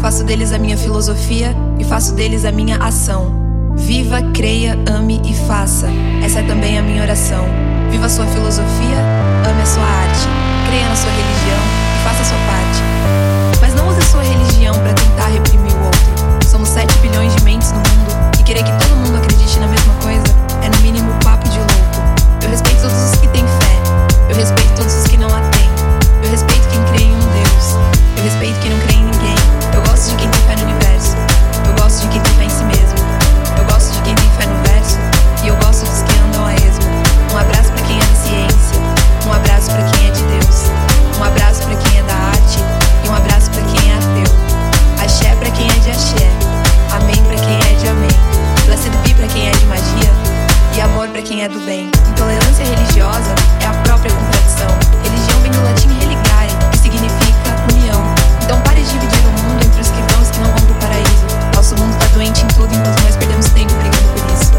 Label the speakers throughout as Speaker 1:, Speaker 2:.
Speaker 1: Faço deles a minha filosofia e faço deles a minha ação. Viva, creia, ame e faça. Essa é também a minha oração. Viva a sua filosofia, ame a sua arte. Creia na sua religião e faça a sua parte. Mas não use a sua religião para tentar reprimir o outro. Somos 7 bilhões de mentes no mundo e querer que todo mundo acredite na mesma coisa é no mínimo papo de louco. Eu respeito todos os que têm fé. Eu respeito amor pra quem é do bem. Intolerância religiosa é a própria contradição. Religião vem do latim religare, que significa união. Então pare de dividir o mundo entre os que vão e os que não vão pro paraíso. Nosso mundo tá doente em tudo, enquanto nós perdemos tempo brigando por isso.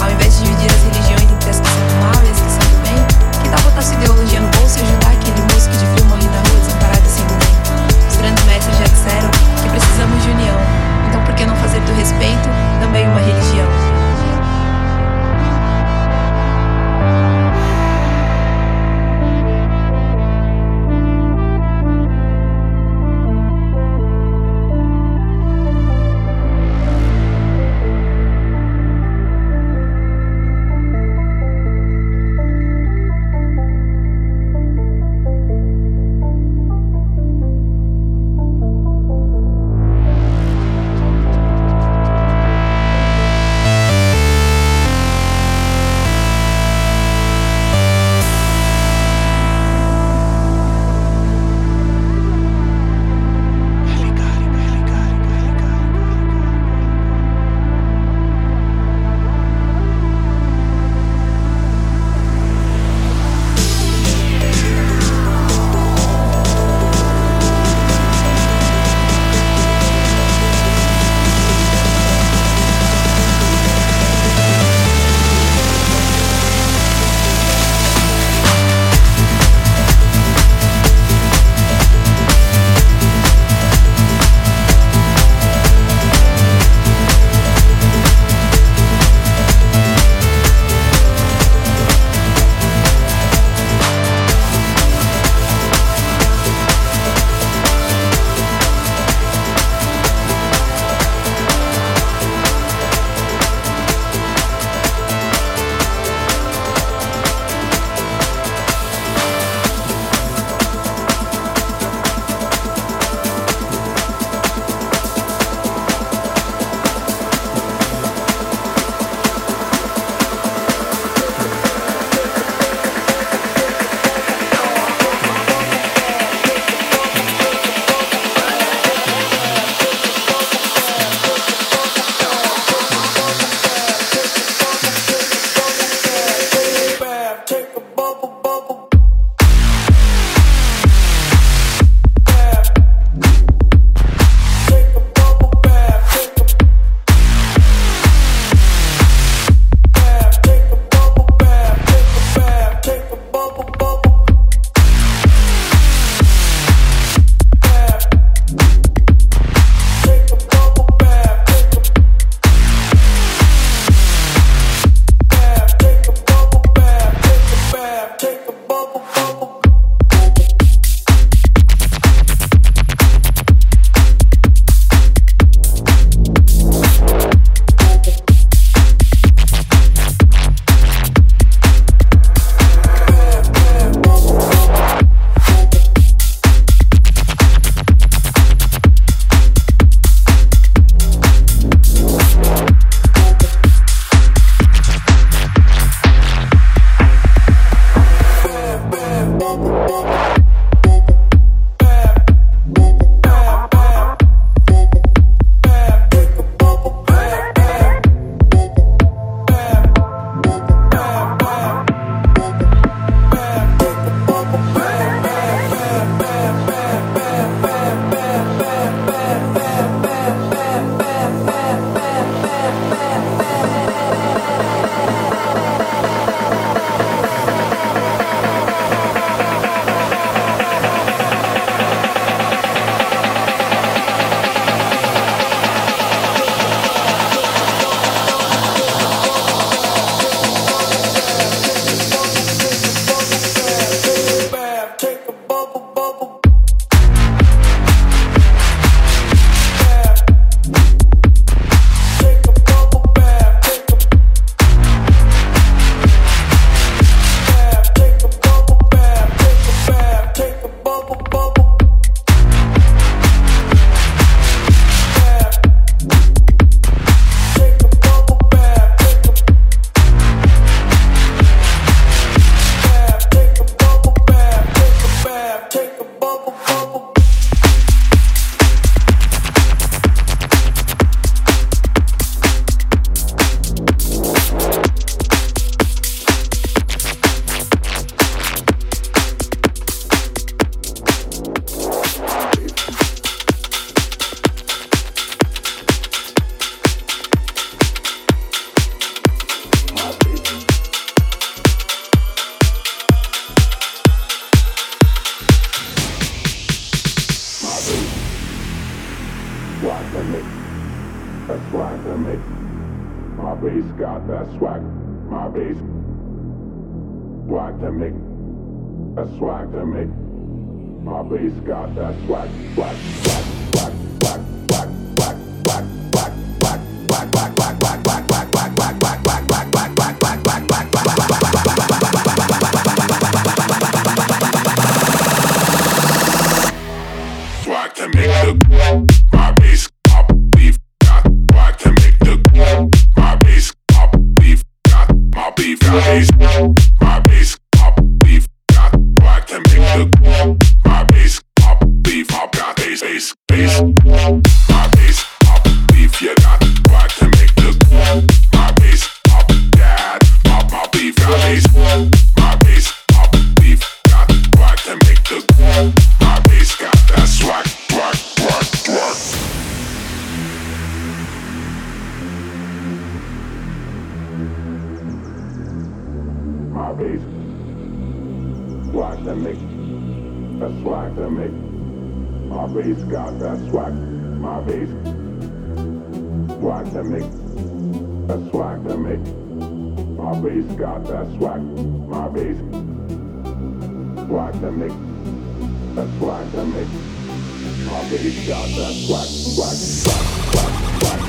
Speaker 1: Ao invés de dividir as religiões entre as que são do mal e as que são do bem, que tal botar sua ideologia no bolso e ajudar aquele moço que de frio morre na rua desamparado e sem ninguém? Os grandes mestres já disseram que precisamos de união. Então por que não fazer do respeito também uma religião?
Speaker 2: That's why I make
Speaker 3: comedy shots. That's whack, whack.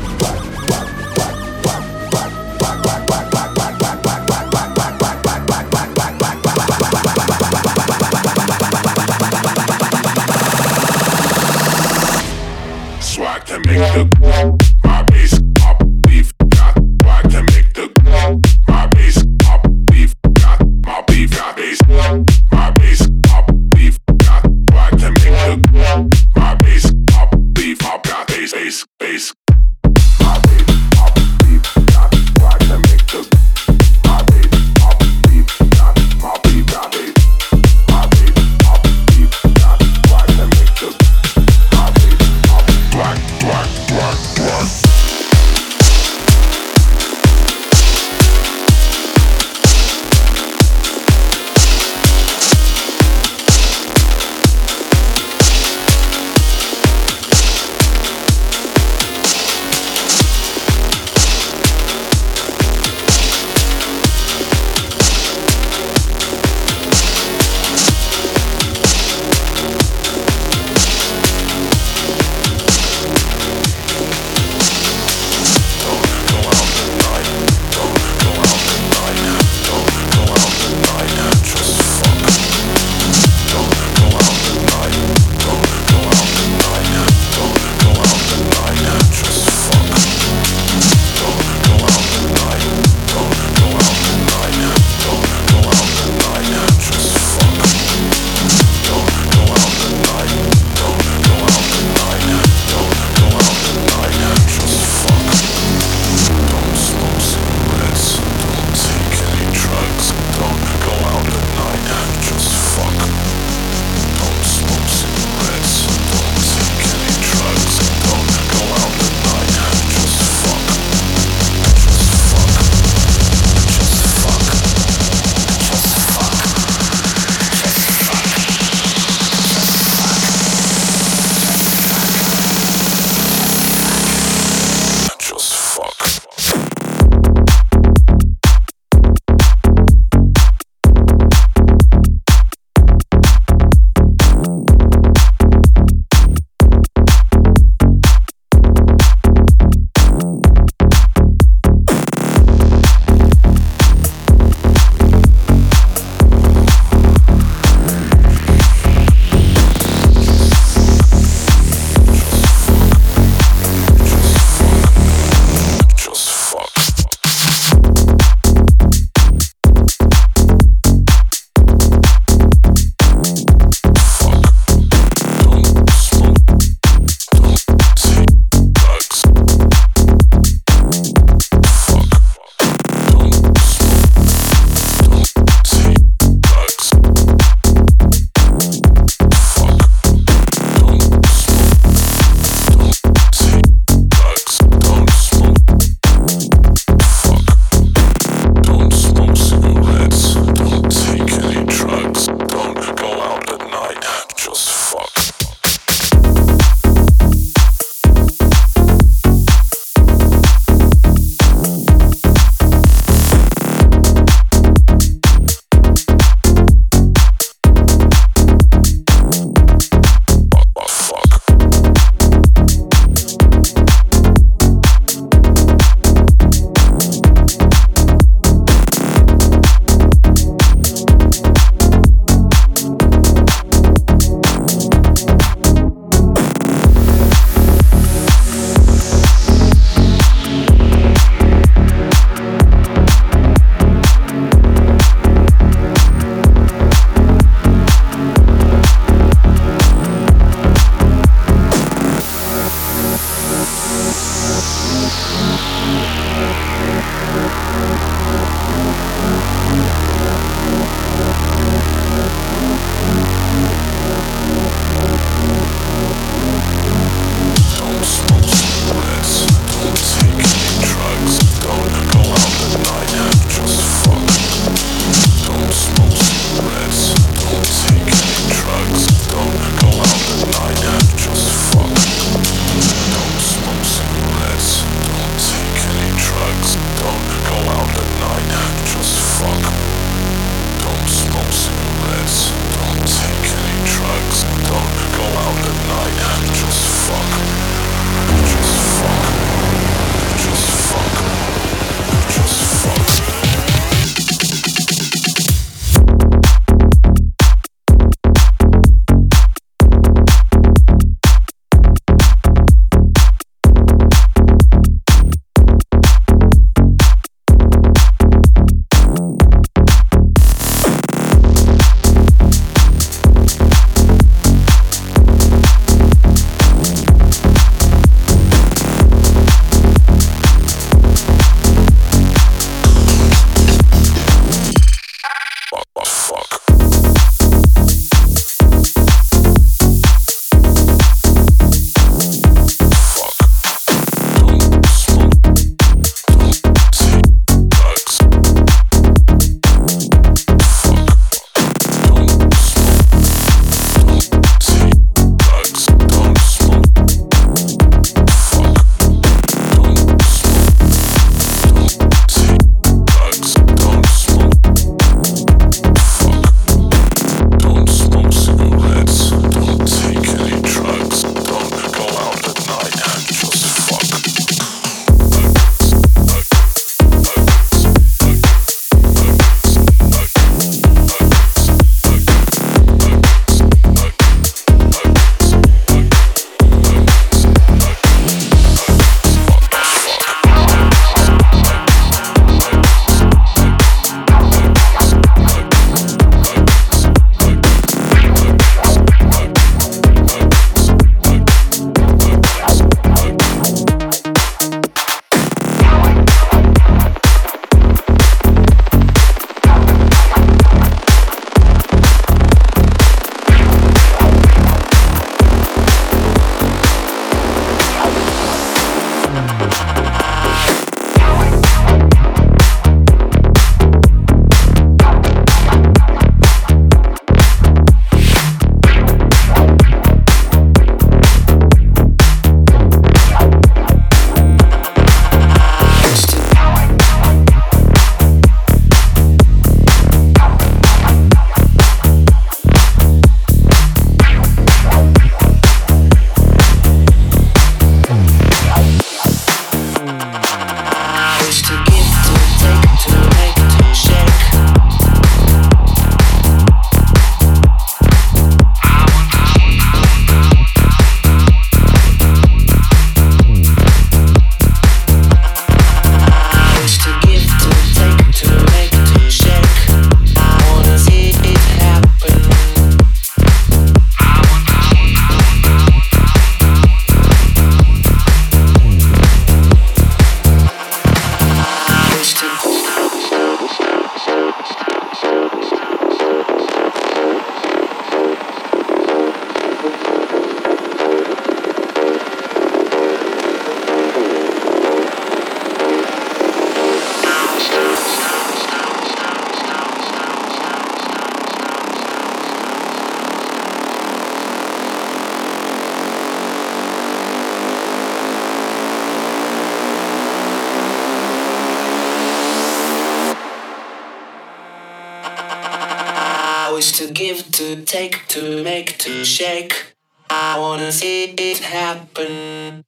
Speaker 3: shake. I wanna see it happen.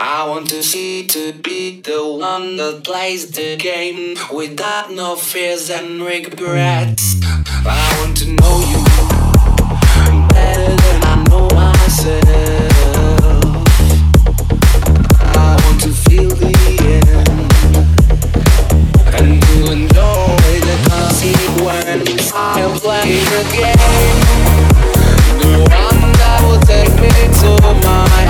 Speaker 3: I want to see to be the one that plays the game without no fears and regrets. I want to know you better than I know myself. I want to feel the end and to enjoy the consequence. I play the game me to my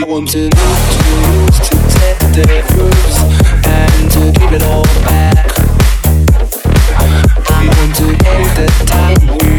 Speaker 3: I want to lose, to lose, to take the and to it all back. Want to take the time.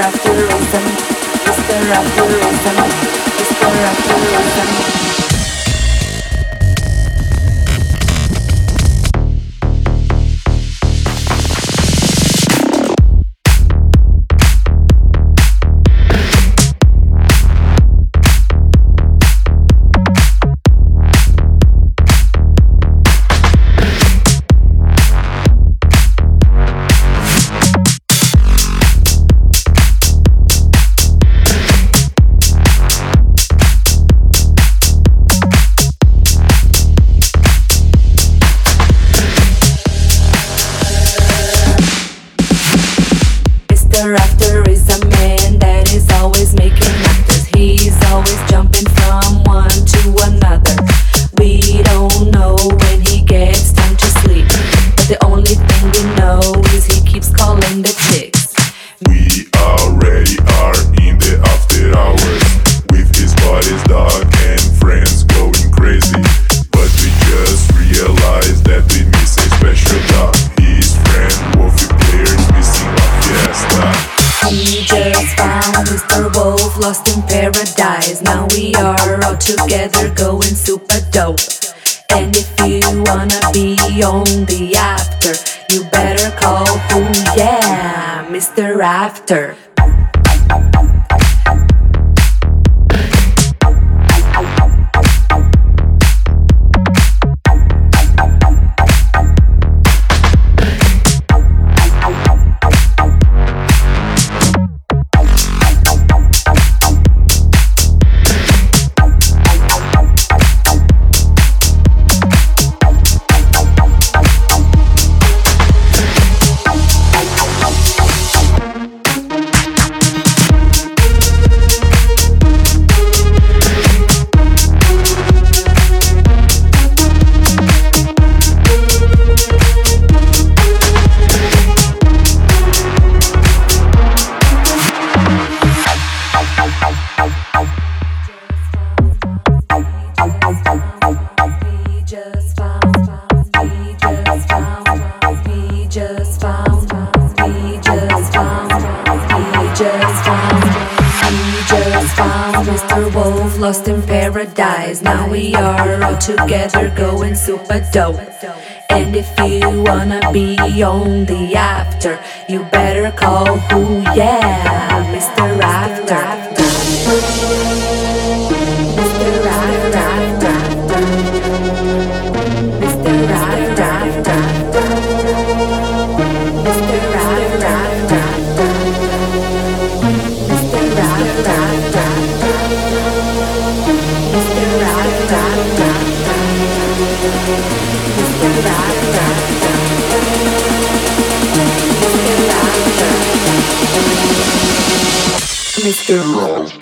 Speaker 4: after rhythm, whisper after rhythm, whisper after rhythm. Together going super dope. And if you wanna be on the after, you better call who, yeah, Mr. After. Mr. Mr. Rolls.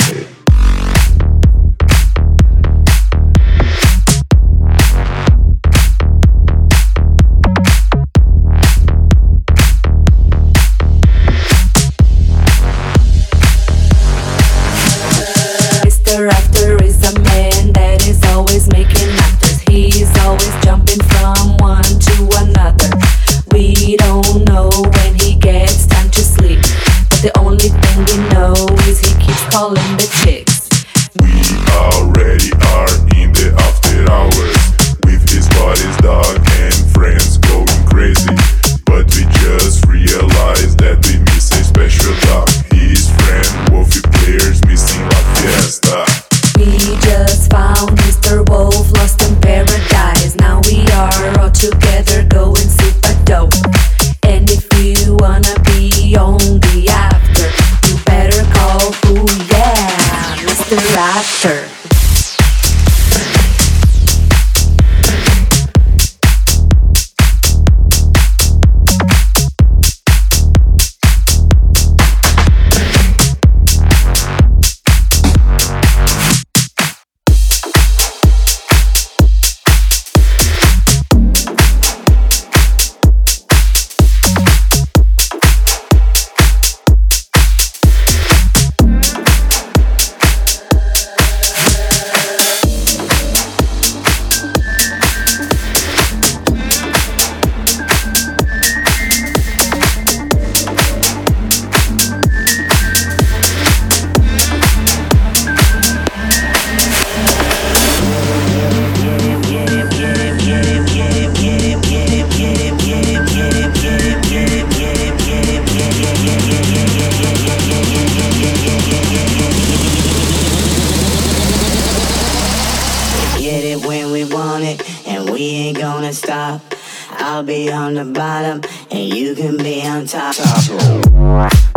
Speaker 5: I'll be on the bottom and you can be on top.
Speaker 6: top.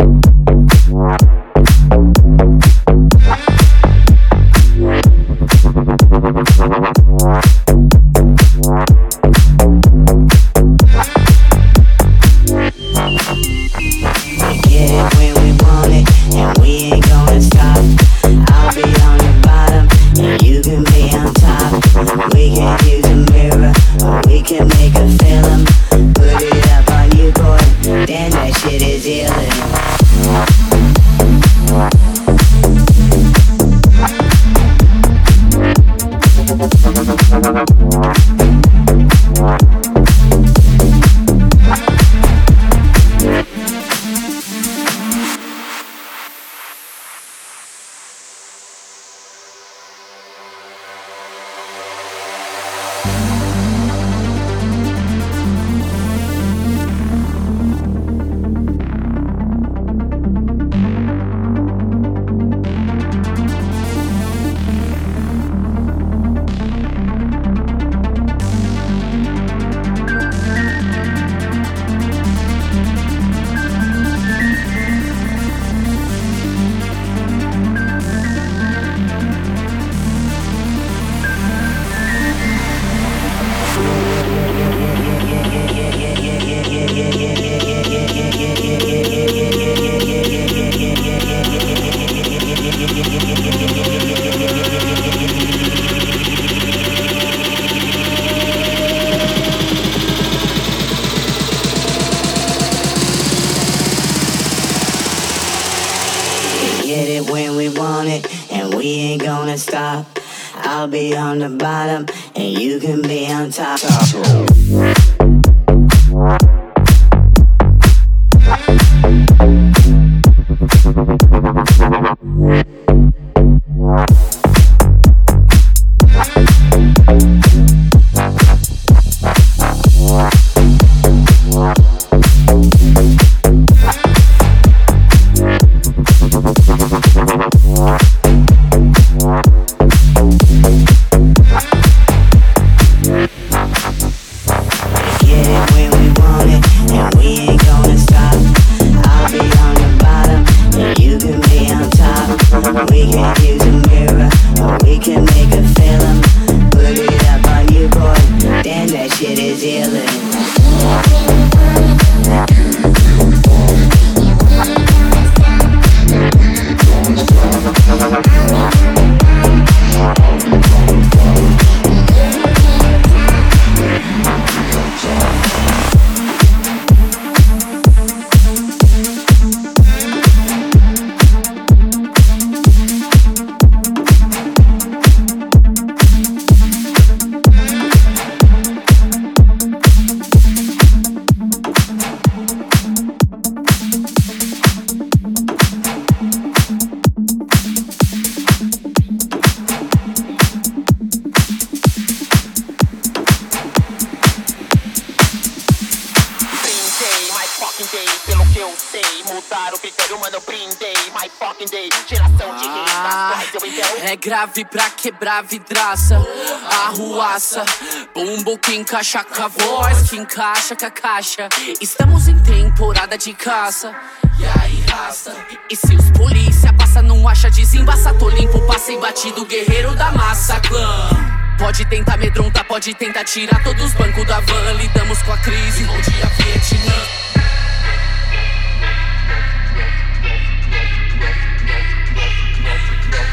Speaker 6: Bumbo que encaixa com a voz, que encaixa com a caixa. Estamos em temporada de caça. E aí, raça? E se os polícia passa, não acha, desembaça, tô limpo, passei batido, guerreiro da massa, clã. Pode tentar amedrontar, pode tentar tirar todos os bancos da van. Lidamos com a crise, bom dia, Vietnã.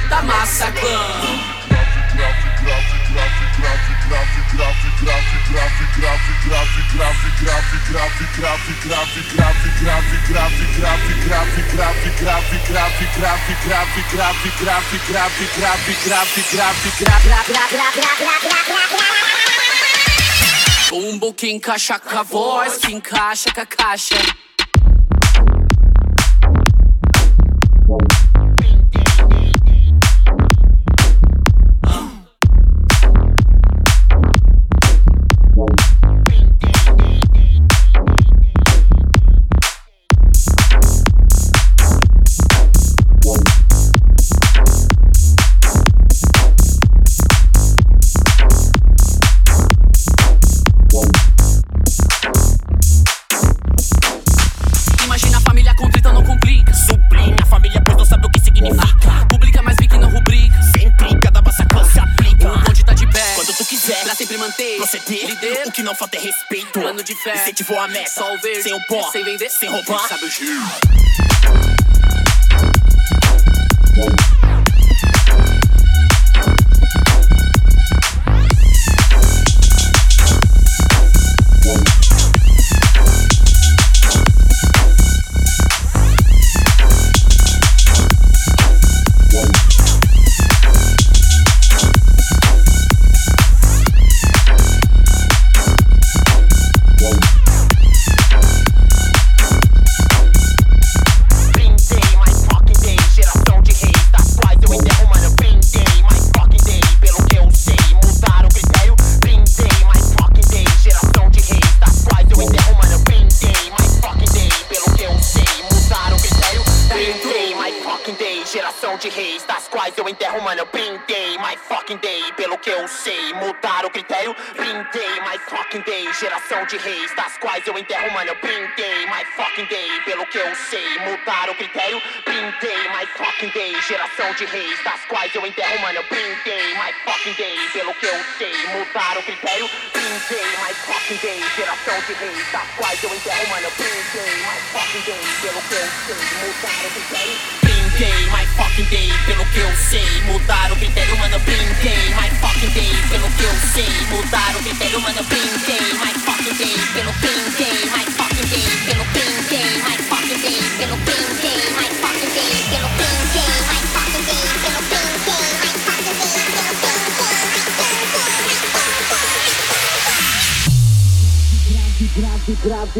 Speaker 6: da massacrando. Bumbo que encaixa com a voz, que encaixa com a caixa.
Speaker 7: O que não falta é respeito.
Speaker 6: Plano de fé.
Speaker 7: Incentivou a meta.
Speaker 6: Só o ver.
Speaker 7: Sem o pó.
Speaker 6: Sem vender.
Speaker 7: Sem roubar.
Speaker 6: Sabe o giro.
Speaker 7: De reis,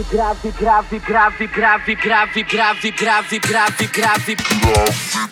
Speaker 8: gravi, gravi, gravi, gravi, gravi, gravi, gravi, gravi, gravi, gravi, gravi.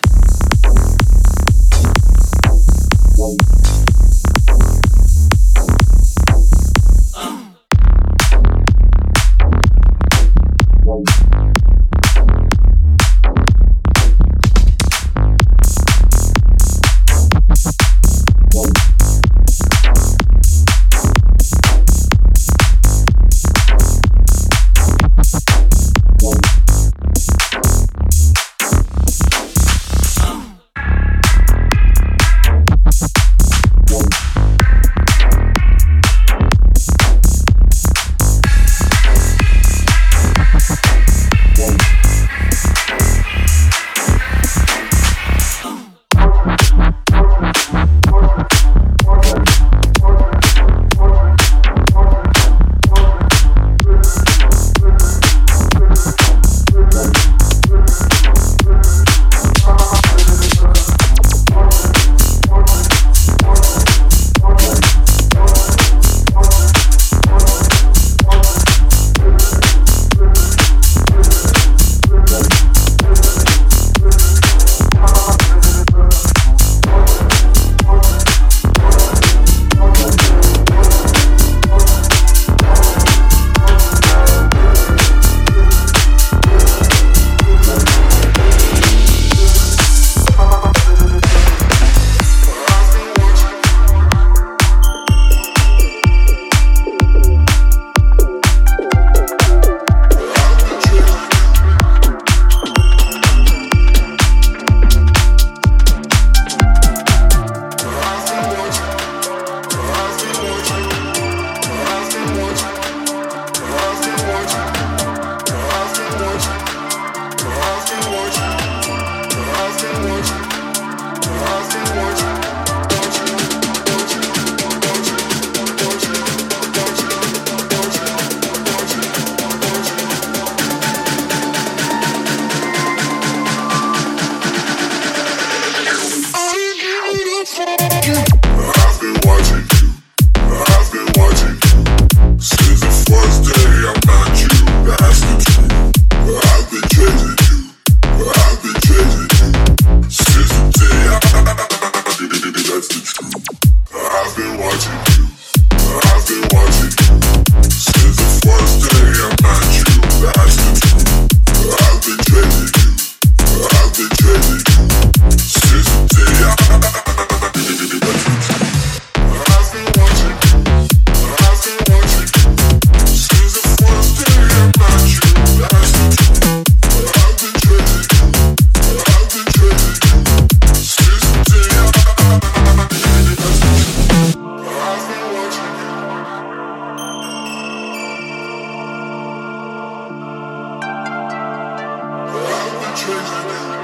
Speaker 8: change.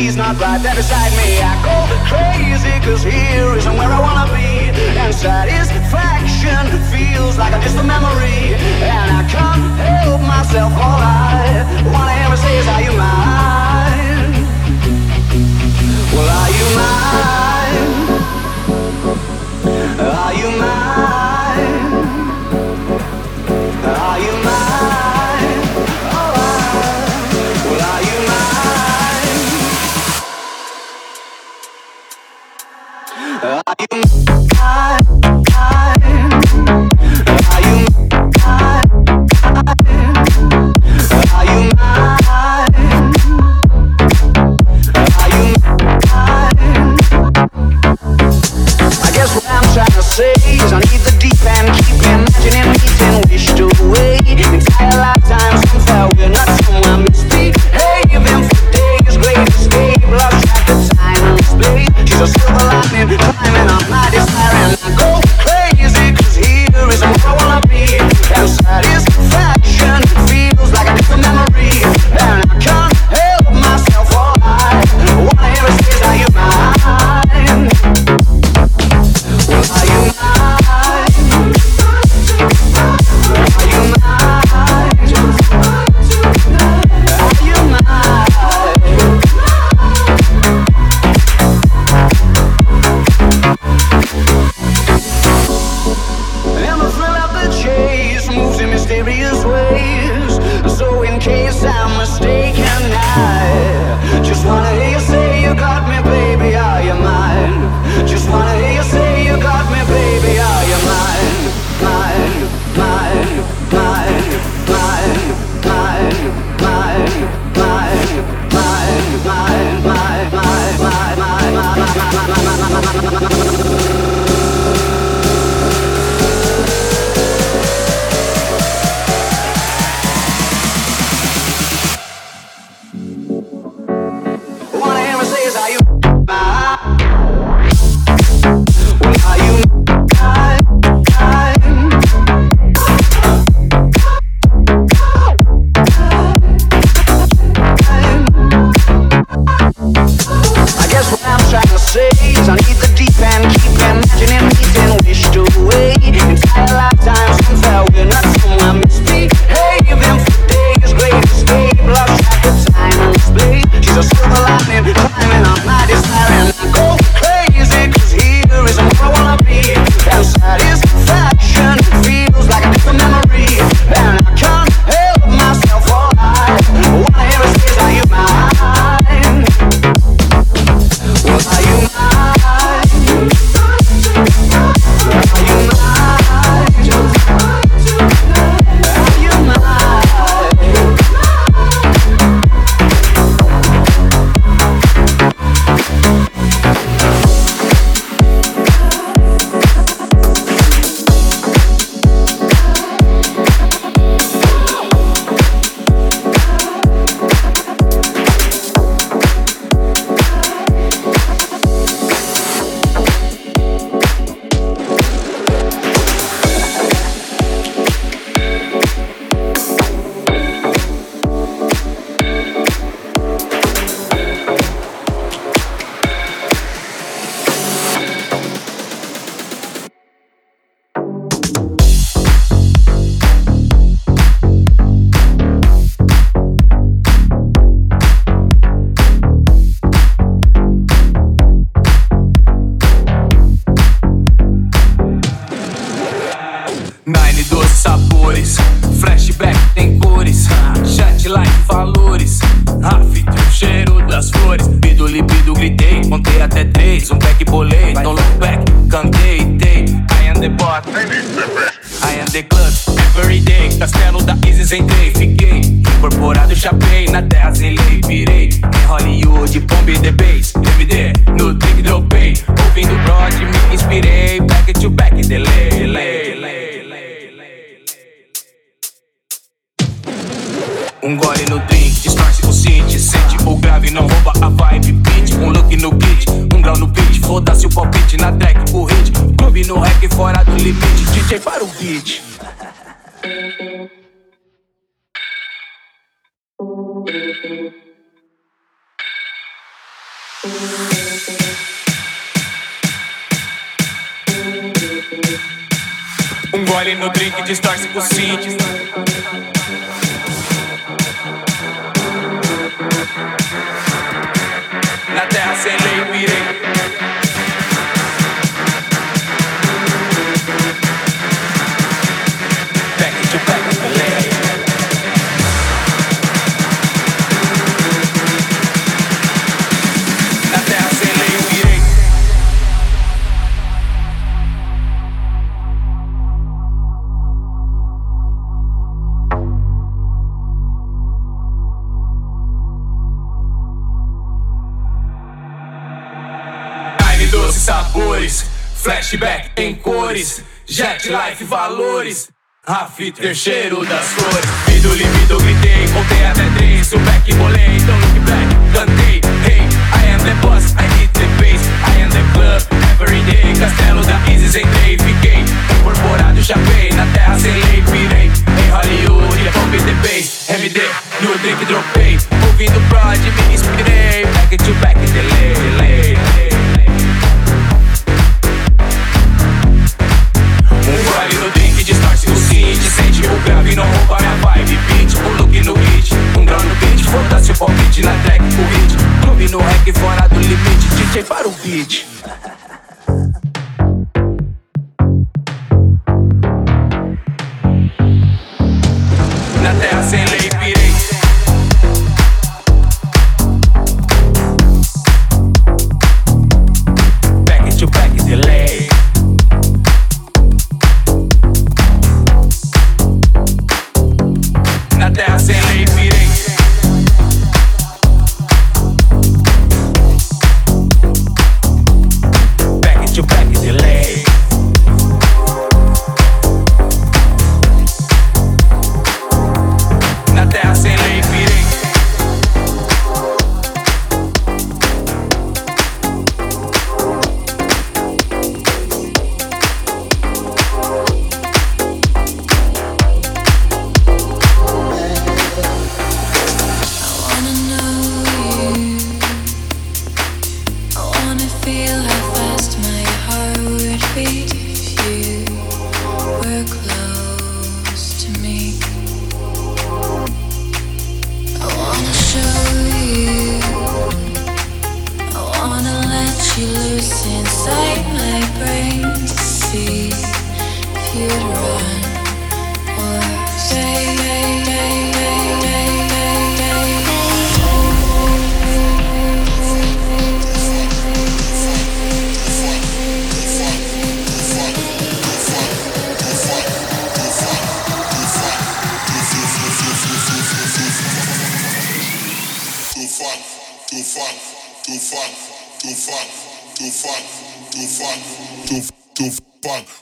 Speaker 9: She's not right. There beside
Speaker 10: Hay un doces sabores, flashback em cores, jet life valores. Rafter, cheiro das flores Vido, libido, gritei, contei até três. O back, rolei, don't então look back, cantei Hey, I am the boss, I hit the bass. I am the club, every day. Castelo da Isis, entrei, fiquei. Incorporado, chapei, na terra sem lei virei, em Hollywood, é pump the bass. MD, no drink, dropei. Ouvindo prod, me inspirei. Back to back, delay, delay, delay Foda-se o palpite na track pro hit. Clube no rec fora do limite. DJ para o beat. Na terra sem lei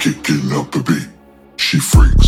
Speaker 11: kicking up the beat. She freaks.